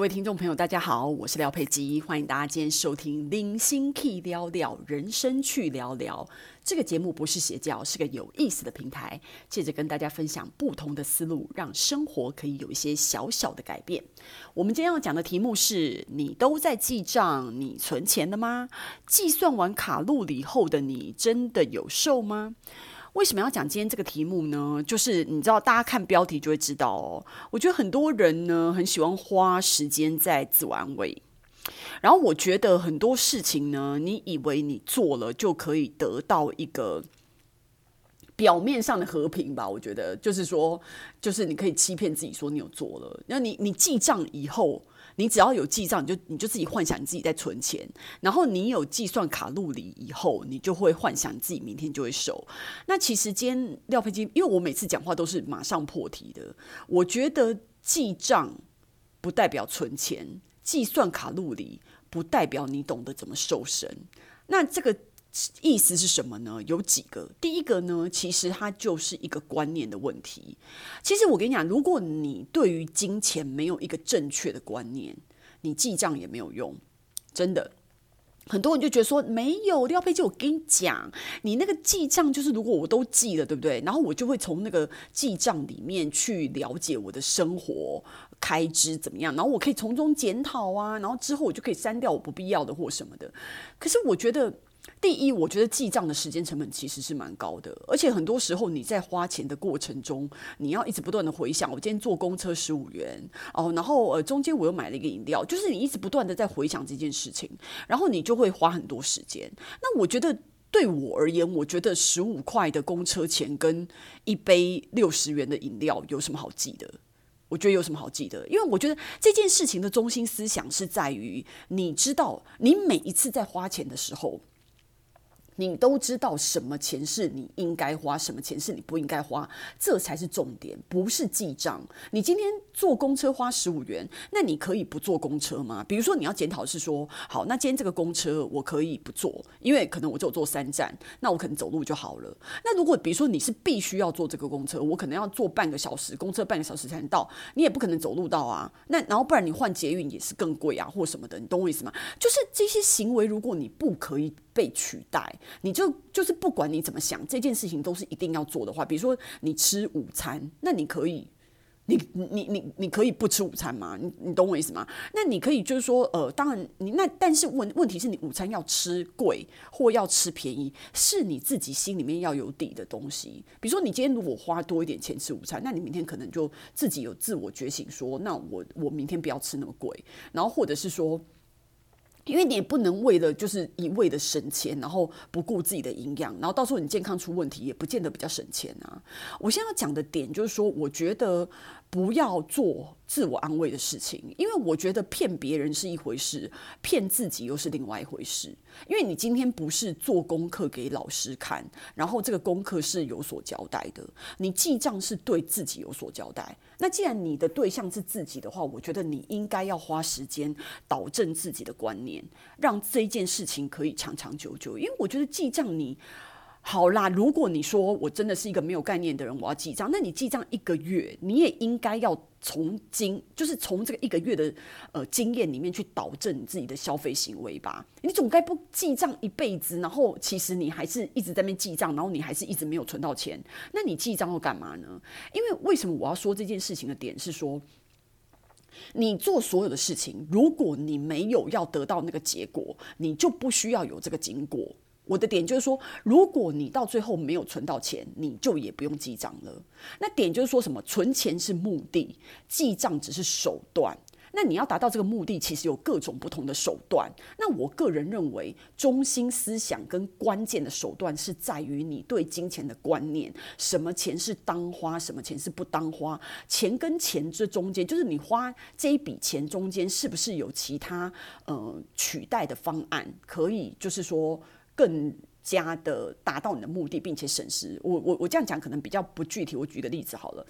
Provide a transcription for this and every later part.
各位听众朋友，大家好，我是廖佩基，欢迎大家今天收听《零星 key 聊聊人生去聊聊》这个节目，不是邪教，是个有意思的平台，借着跟大家分享不同的思路，让生活可以有一些小小的改变。我们今天要讲的题目是：你都在记账，你存钱了吗？计算完卡路里后的你，真的有瘦吗？为什么要讲今天这个题目呢？就是你知道，大家看标题就会知道哦。我觉得很多人呢，很喜欢花时间在自我安慰。然后我觉得很多事情呢，你以为你做了就可以得到一个表面上的和平吧？我觉得就是说，就是你可以欺骗自己说你有做了。那你你记账以后。你只要有记账，你就你就自己幻想你自己在存钱，然后你有计算卡路里以后，你就会幻想自己明天就会瘦。那其实今天廖佩金，因为我每次讲话都是马上破题的，我觉得记账不代表存钱，计算卡路里不代表你懂得怎么瘦身。那这个。意思是什么呢？有几个。第一个呢，其实它就是一个观念的问题。其实我跟你讲，如果你对于金钱没有一个正确的观念，你记账也没有用。真的，很多人就觉得说没有廖佩基，我跟你讲，你那个记账就是如果我都记了，对不对？然后我就会从那个记账里面去了解我的生活开支怎么样，然后我可以从中检讨啊，然后之后我就可以删掉我不必要的或什么的。可是我觉得。第一，我觉得记账的时间成本其实是蛮高的，而且很多时候你在花钱的过程中，你要一直不断的回想，我今天坐公车十五元哦，然后呃中间我又买了一个饮料，就是你一直不断的在回想这件事情，然后你就会花很多时间。那我觉得对我而言，我觉得十五块的公车钱跟一杯六十元的饮料有什么好记的？我觉得有什么好记得？因为我觉得这件事情的中心思想是在于，你知道你每一次在花钱的时候。你都知道什么钱是你应该花，什么钱是你不应该花，这才是重点，不是记账。你今天坐公车花十五元，那你可以不坐公车吗？比如说你要检讨是说，好，那今天这个公车我可以不坐，因为可能我就坐三站，那我可能走路就好了。那如果比如说你是必须要坐这个公车，我可能要坐半个小时，公车半个小时才能到，你也不可能走路到啊。那然后不然你换捷运也是更贵啊，或什么的，你懂我意思吗？就是这些行为，如果你不可以被取代。你就就是不管你怎么想，这件事情都是一定要做的话，比如说你吃午餐，那你可以，你你你你可以不吃午餐吗？你你懂我意思吗？那你可以就是说，呃，当然你那但是问问题是你午餐要吃贵或要吃便宜，是你自己心里面要有底的东西。比如说你今天如果花多一点钱吃午餐，那你明天可能就自己有自我觉醒说，那我我明天不要吃那么贵，然后或者是说。因为你也不能为了就是一味的省钱，然后不顾自己的营养，然后到时候你健康出问题，也不见得比较省钱啊。我现在要讲的点就是说，我觉得。不要做自我安慰的事情，因为我觉得骗别人是一回事，骗自己又是另外一回事。因为你今天不是做功课给老师看，然后这个功课是有所交代的，你记账是对自己有所交代。那既然你的对象是自己的话，我觉得你应该要花时间导正自己的观念，让这件事情可以长长久久。因为我觉得记账你。好啦，如果你说我真的是一个没有概念的人，我要记账，那你记账一个月，你也应该要从经，就是从这个一个月的呃经验里面去导正你自己的消费行为吧。你总该不记账一辈子，然后其实你还是一直在那边记账，然后你还是一直没有存到钱，那你记账要干嘛呢？因为为什么我要说这件事情的点是说，你做所有的事情，如果你没有要得到那个结果，你就不需要有这个经过。我的点就是说，如果你到最后没有存到钱，你就也不用记账了。那点就是说什么？存钱是目的，记账只是手段。那你要达到这个目的，其实有各种不同的手段。那我个人认为，中心思想跟关键的手段是在于你对金钱的观念：什么钱是当花，什么钱是不当花。钱跟钱这中间，就是你花这一笔钱中间，是不是有其他呃取代的方案，可以就是说。更加的达到你的目的，并且省时。我我我这样讲可能比较不具体。我举个例子好了，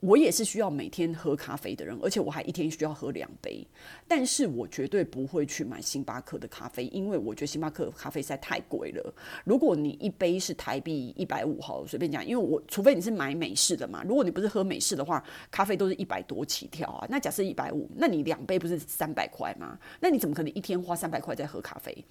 我也是需要每天喝咖啡的人，而且我还一天需要喝两杯。但是我绝对不会去买星巴克的咖啡，因为我觉得星巴克的咖啡实在太贵了。如果你一杯是台币一百五，好，随便讲，因为我除非你是买美式的嘛，如果你不是喝美式的话，咖啡都是一百多起跳啊。那假设一百五，那你两杯不是三百块吗？那你怎么可能一天花三百块在喝咖啡？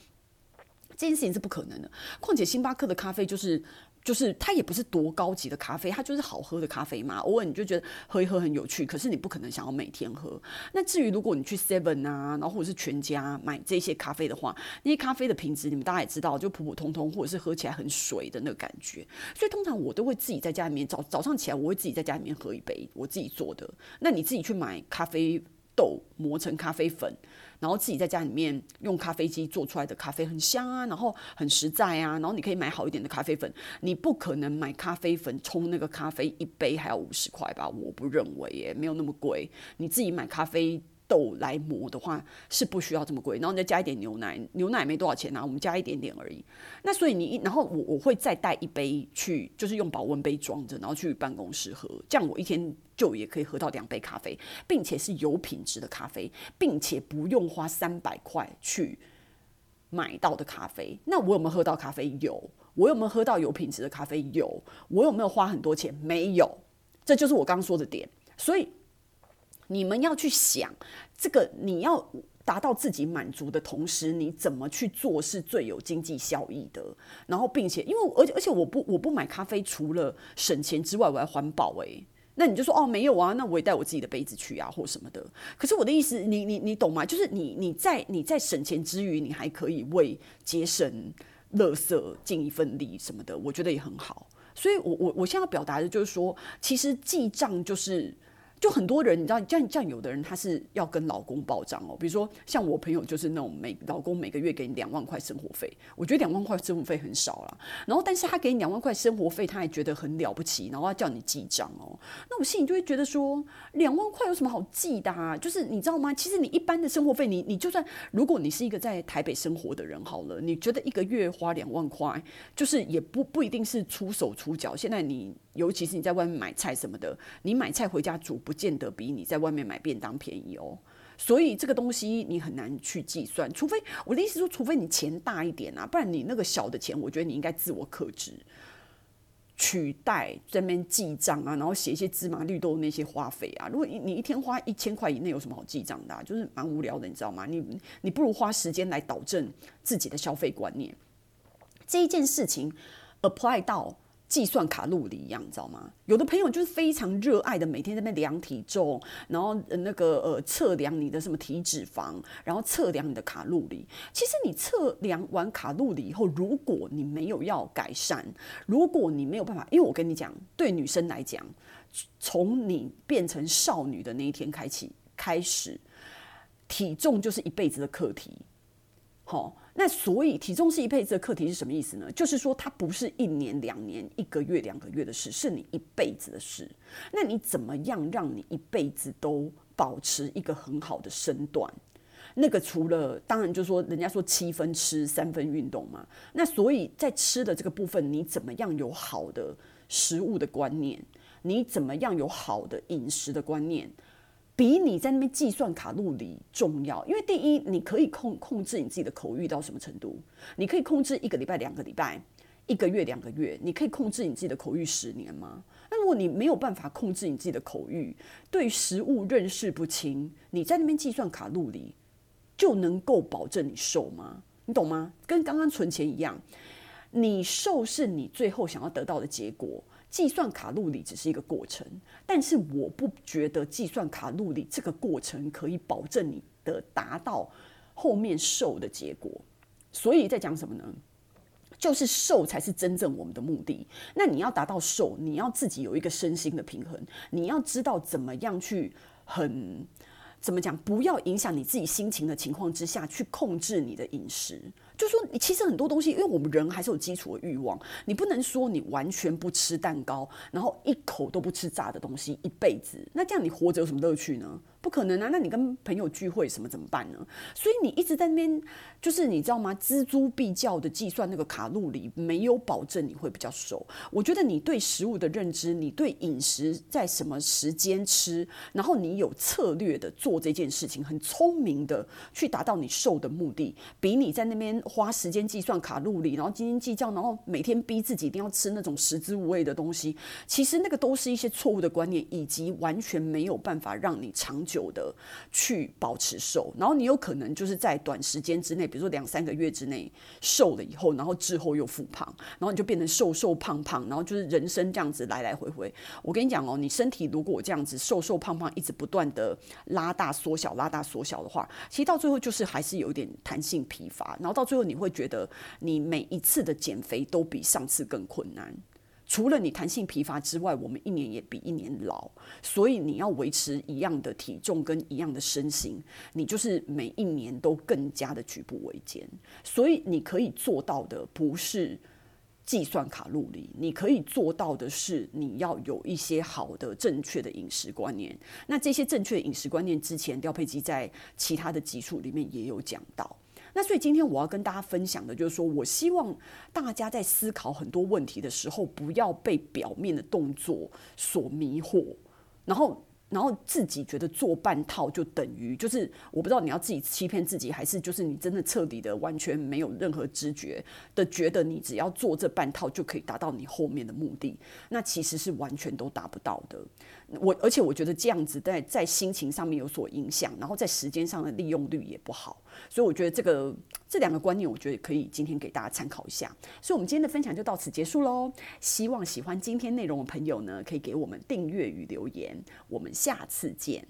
这件事情是不可能的。况且星巴克的咖啡就是。就是它也不是多高级的咖啡，它就是好喝的咖啡嘛。偶尔你就觉得喝一喝很有趣，可是你不可能想要每天喝。那至于如果你去 Seven 啊，然后或者是全家买这些咖啡的话，那些咖啡的品质你们大家也知道，就普普通通，或者是喝起来很水的那个感觉。所以通常我都会自己在家里面早早上起来，我会自己在家里面喝一杯我自己做的。那你自己去买咖啡豆磨成咖啡粉。然后自己在家里面用咖啡机做出来的咖啡很香啊，然后很实在啊，然后你可以买好一点的咖啡粉，你不可能买咖啡粉冲那个咖啡一杯还要五十块吧？我不认为耶，没有那么贵，你自己买咖啡。豆来磨的话是不需要这么贵，然后你再加一点牛奶，牛奶没多少钱啊，我们加一点点而已。那所以你，然后我我会再带一杯去，就是用保温杯装着，然后去办公室喝，这样我一天就也可以喝到两杯咖啡，并且是有品质的咖啡，并且不用花三百块去买到的咖啡。那我有没有喝到咖啡？有。我有没有喝到有品质的咖啡？有。我有没有花很多钱？没有。这就是我刚刚说的点。所以。你们要去想这个，你要达到自己满足的同时，你怎么去做是最有经济效益的？然后，并且，因为而且而且，我不我不买咖啡，除了省钱之外，我还环保诶。那你就说哦，没有啊，那我也带我自己的杯子去啊，或什么的。可是我的意思，你你你懂吗？就是你你在你在省钱之余，你还可以为节省垃圾尽一份力什么的，我觉得也很好。所以我我我现在要表达的就是说，其实记账就是。就很多人，你知道，像像有的人他是要跟老公报账哦，比如说像我朋友就是那种每老公每个月给你两万块生活费，我觉得两万块生活费很少啦。然后但是他给你两万块生活费，他还觉得很了不起，然后要叫你记账哦。那我心里就会觉得说，两万块有什么好记的啊？就是你知道吗？其实你一般的生活费，你你就算如果你是一个在台北生活的人好了，你觉得一个月花两万块，就是也不不一定是出手出脚。现在你。尤其是你在外面买菜什么的，你买菜回家煮，不不见得比你在外面买便当便宜哦。所以这个东西你很难去计算，除非我的意思说，除非你钱大一点啊，不然你那个小的钱，我觉得你应该自我克制，取代在那边记账啊，然后写一些芝麻绿豆那些花费啊。如果你你一天花一千块以内，有什么好记账的？就是蛮无聊的，你知道吗？你你不如花时间来导正自己的消费观念。这一件事情 apply 到。计算卡路里一样，你知道吗？有的朋友就是非常热爱的，每天在那量体重，然后那个呃测量你的什么体脂肪，然后测量你的卡路里。其实你测量完卡路里以后，如果你没有要改善，如果你没有办法，因为我跟你讲，对女生来讲，从你变成少女的那一天开始，开始体重就是一辈子的课题。好。那所以体重是一辈子的课题是什么意思呢？就是说它不是一年两年、一个月两个月的事，是你一辈子的事。那你怎么样让你一辈子都保持一个很好的身段？那个除了当然就是说，人家说七分吃三分运动嘛。那所以在吃的这个部分，你怎么样有好的食物的观念？你怎么样有好的饮食的观念？比你在那边计算卡路里重要，因为第一，你可以控控制你自己的口欲到什么程度？你可以控制一个礼拜、两个礼拜、一个月、两个月，你可以控制你自己的口欲十年吗？那如果你没有办法控制你自己的口欲，对食物认识不清，你在那边计算卡路里，就能够保证你瘦吗？你懂吗？跟刚刚存钱一样，你瘦是你最后想要得到的结果。计算卡路里只是一个过程，但是我不觉得计算卡路里这个过程可以保证你的达到后面瘦的结果。所以在讲什么呢？就是瘦才是真正我们的目的。那你要达到瘦，你要自己有一个身心的平衡，你要知道怎么样去很怎么讲，不要影响你自己心情的情况之下去控制你的饮食。就说你其实很多东西，因为我们人还是有基础的欲望，你不能说你完全不吃蛋糕，然后一口都不吃炸的东西一辈子，那这样你活着有什么乐趣呢？不可能啊！那你跟朋友聚会什么怎么办呢？所以你一直在那边，就是你知道吗？锱铢必较的计算那个卡路里，没有保证你会比较瘦。我觉得你对食物的认知，你对饮食在什么时间吃，然后你有策略的做这件事情，很聪明的去达到你瘦的目的，比你在那边花时间计算卡路里，然后斤斤计较，然后每天逼自己一定要吃那种食之无味的东西，其实那个都是一些错误的观念，以及完全没有办法让你长久。的去保持瘦，然后你有可能就是在短时间之内，比如说两三个月之内瘦了以后，然后之后又复胖，然后你就变成瘦瘦胖胖，然后就是人生这样子来来回回。我跟你讲哦，你身体如果这样子瘦瘦胖胖，一直不断的拉大缩小拉大缩小的话，其实到最后就是还是有一点弹性疲乏，然后到最后你会觉得你每一次的减肥都比上次更困难。除了你弹性疲乏之外，我们一年也比一年老，所以你要维持一样的体重跟一样的身形，你就是每一年都更加的举步维艰。所以你可以做到的不是计算卡路里，你可以做到的是你要有一些好的正确的饮食观念。那这些正确的饮食观念，之前廖佩基在其他的集数里面也有讲到。那所以今天我要跟大家分享的就是说，我希望大家在思考很多问题的时候，不要被表面的动作所迷惑，然后。然后自己觉得做半套就等于就是我不知道你要自己欺骗自己，还是就是你真的彻底的完全没有任何知觉的觉得你只要做这半套就可以达到你后面的目的，那其实是完全都达不到的。我而且我觉得这样子在在心情上面有所影响，然后在时间上的利用率也不好，所以我觉得这个这两个观念，我觉得可以今天给大家参考一下。所以，我们今天的分享就到此结束喽。希望喜欢今天内容的朋友呢，可以给我们订阅与留言。我们下次见。